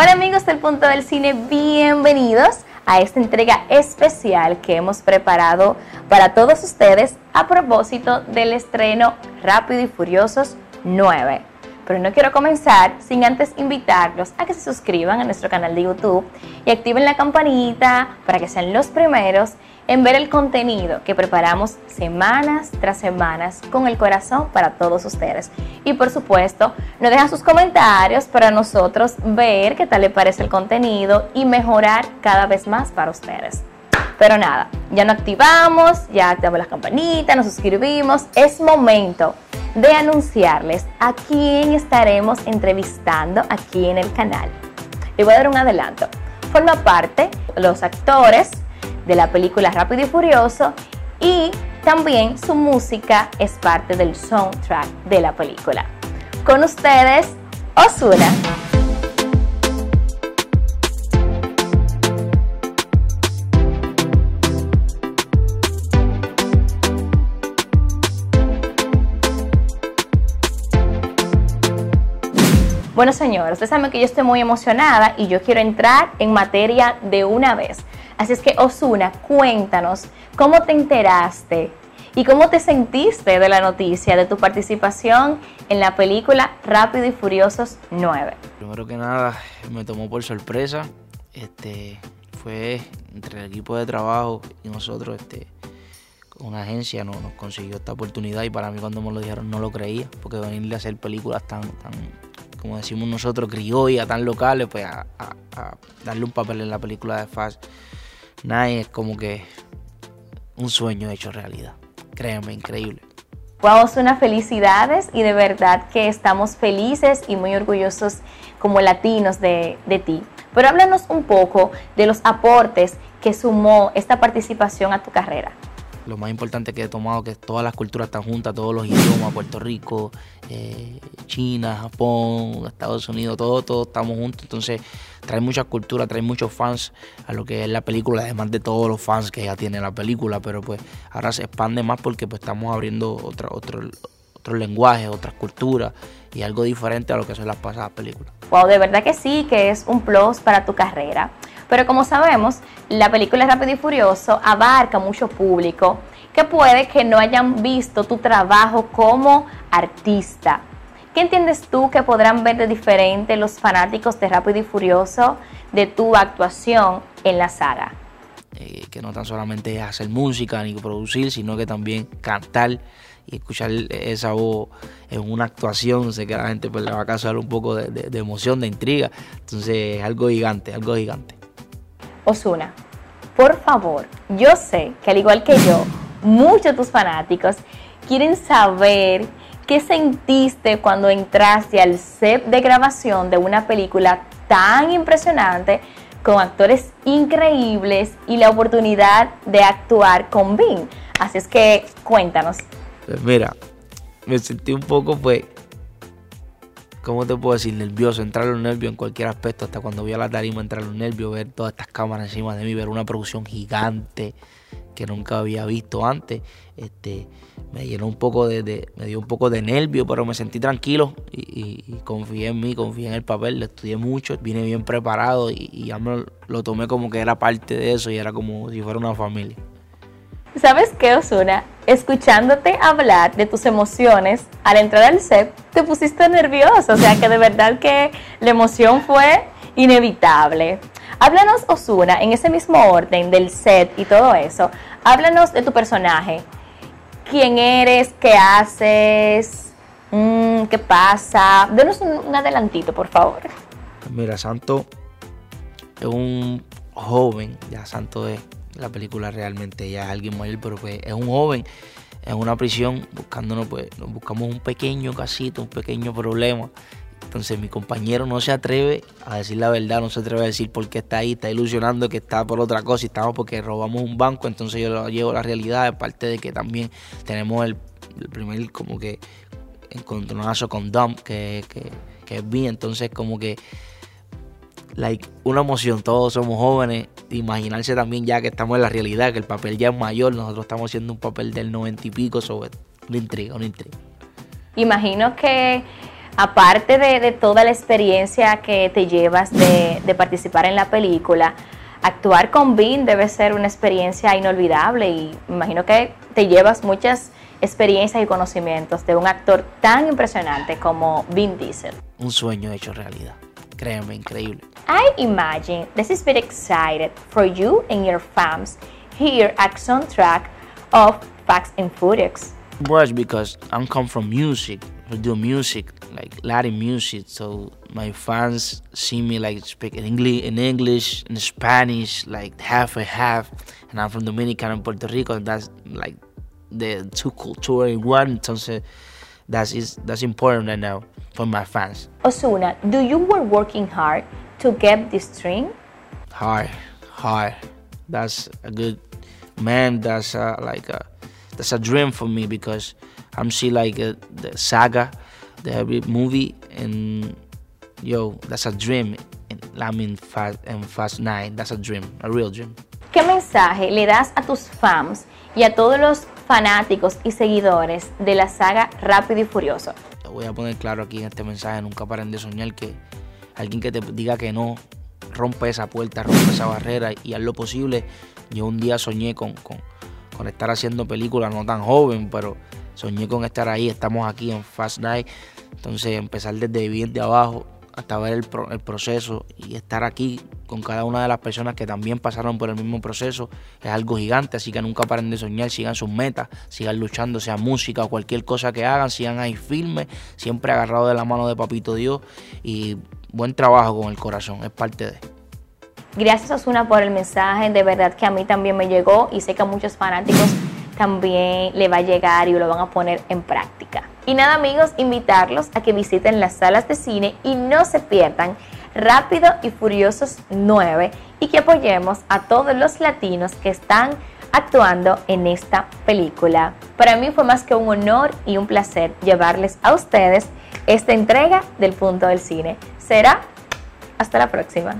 Hola amigos del Punto del Cine, bienvenidos a esta entrega especial que hemos preparado para todos ustedes a propósito del estreno Rápido y Furiosos 9. Pero no quiero comenzar sin antes invitarlos a que se suscriban a nuestro canal de YouTube y activen la campanita para que sean los primeros en ver el contenido que preparamos semanas tras semanas con el corazón para todos ustedes. Y por supuesto, nos dejan sus comentarios para nosotros ver qué tal le parece el contenido y mejorar cada vez más para ustedes. Pero nada, ya nos activamos, ya activamos las campanitas, nos suscribimos. Es momento de anunciarles a quién estaremos entrevistando aquí en el canal. Les voy a dar un adelanto. Forma parte los actores, de la película Rápido y Furioso y también su música es parte del soundtrack de la película. Con ustedes, Osuna. Bueno, señores, ustedes saben que yo estoy muy emocionada y yo quiero entrar en materia de una vez. Así es que Osuna, cuéntanos cómo te enteraste y cómo te sentiste de la noticia de tu participación en la película Rápido y Furiosos 9. Primero que nada, me tomó por sorpresa. Este fue entre el equipo de trabajo y nosotros, este, una agencia nos, nos consiguió esta oportunidad y para mí cuando me lo dijeron no lo creía, porque venirle a hacer películas tan, tan como decimos nosotros, criollas, tan locales, pues a, darle un papel en la película de Fast Nine es como que un sueño hecho realidad. Créanme, increíble. Wow, unas felicidades y de verdad que estamos felices y muy orgullosos como latinos de, de ti. Pero háblanos un poco de los aportes que sumó esta participación a tu carrera lo más importante que he tomado que todas las culturas están juntas, todos los idiomas, Puerto Rico, eh, China, Japón, Estados Unidos, todos, todos estamos juntos. Entonces trae mucha cultura, trae muchos fans a lo que es la película, además de todos los fans que ya tiene la película, pero pues ahora se expande más porque pues estamos abriendo otra, otro, otros lenguajes, otras culturas y algo diferente a lo que son las pasadas películas. Wow, de verdad que sí, que es un plus para tu carrera. Pero como sabemos, la película Rápido y Furioso abarca mucho público que puede que no hayan visto tu trabajo como artista. ¿Qué entiendes tú que podrán ver de diferente los fanáticos de Rápido y Furioso de tu actuación en la saga? Eh, que no tan solamente hacer música ni producir, sino que también cantar y escuchar esa voz en una actuación, sé que la gente pues, le va a causar un poco de emoción, de intriga. Entonces es algo gigante, algo gigante. Osuna, por favor, yo sé que al igual que yo, muchos de tus fanáticos quieren saber qué sentiste cuando entraste al set de grabación de una película tan impresionante con actores increíbles y la oportunidad de actuar con Bing. Así es que cuéntanos. Pues mira, me sentí un poco pues ¿cómo te puedo decir? Nervioso, entrar los nervios en cualquier aspecto, hasta cuando voy a la tarima entrar los nervios, ver todas estas cámaras encima de mí, ver una producción gigante que nunca había visto antes, este, me llenó un poco de, me dio un poco de nervio, pero me sentí tranquilo y, confié en mí, confié en el papel, lo estudié mucho, vine bien preparado y, y ya me lo tomé como que era parte de eso y era como si fuera una familia. ¿Sabes qué, Osuna? Escuchándote hablar de tus emociones al entrar al set, te pusiste nervioso. O sea que de verdad que la emoción fue inevitable. Háblanos, Osuna, en ese mismo orden del set y todo eso. Háblanos de tu personaje. ¿Quién eres? ¿Qué haces? Mm, ¿Qué pasa? Denos un, adelantito, por favor. Mira, Santo es un joven, ya Santo es la película realmente ya es alguien mayor, pero pues es un joven en una prisión buscándonos, pues nos buscamos un pequeño casito, un pequeño problema. Entonces mi compañero no se atreve a decir la verdad, no se atreve a decir por qué está ahí, está ilusionando que está por otra cosa y estamos porque robamos un banco, entonces yo lo llevo a la realidad, aparte de que también tenemos el, primer como que encontronazo con Dump, que, que, que es bien, entonces como que like, una emoción, todos somos jóvenes, imaginarse también ya que estamos en la realidad, que el papel ya es mayor, nosotros estamos haciendo un papel del noventa y pico sobre una intriga, una intriga. Imagino que aparte de, toda la experiencia que te llevas de, de participar en la película, actuar con Vin debe ser una experiencia inolvidable y imagino que te llevas muchas experiencias y conocimientos de un actor tan impresionante como Vin Diesel. Un sueño hecho realidad. Créeme, increíble. I imagine this is very excited for you and your fans here at soundtrack of Facts and Furious. Was because I'm come from music. I do music like Latin music, so my fans see me like speak in English, in English, in Spanish, like half and half. And I'm from Dominican and Puerto Rico, and that's like the two culture in one. Entonces, that's is that's important right now for my fans. Osuna, do you were working hard to get this dream? Hard, hard. That's a good man. That's a, like a that's a dream for me because I'm see like a, the saga, the movie, and yo, that's a dream. I mean, Fast and Fast Nine. That's a dream, a real dream. ¿Qué mensaje le das a tus fans y a todos los fanáticos y seguidores de la saga Rápido y Furioso? Voy a poner claro aquí en este mensaje, nunca paren de soñar que alguien que te diga que no, rompe esa puerta, rompe esa barrera y haz lo posible. Yo un día soñé con, con, con estar haciendo películas, no tan joven, pero soñé con estar ahí, estamos aquí en Fast Night, entonces empezar desde bien de abajo hasta ver el, el, proceso y estar aquí con cada una de las personas que también pasaron por el mismo proceso es algo gigante, así que nunca paren de soñar, sigan sus metas, sigan luchando, sea música o cualquier cosa que hagan, sigan ahí firmes, siempre agarrados de la mano de Papito Dios y buen trabajo con el corazón, es parte de. Gracias Osuna por el mensaje, de verdad que a mí también me llegó y sé que a muchos fanáticos también le va a llegar y lo van a poner en práctica. Y nada amigos, invitarlos a que visiten las salas de cine y no se pierdan Rápido y Furiosos 9 y que apoyemos a todos los latinos que están actuando en esta película. Para mí fue más que un honor y un placer llevarles a ustedes esta entrega del punto del cine. Será hasta la próxima.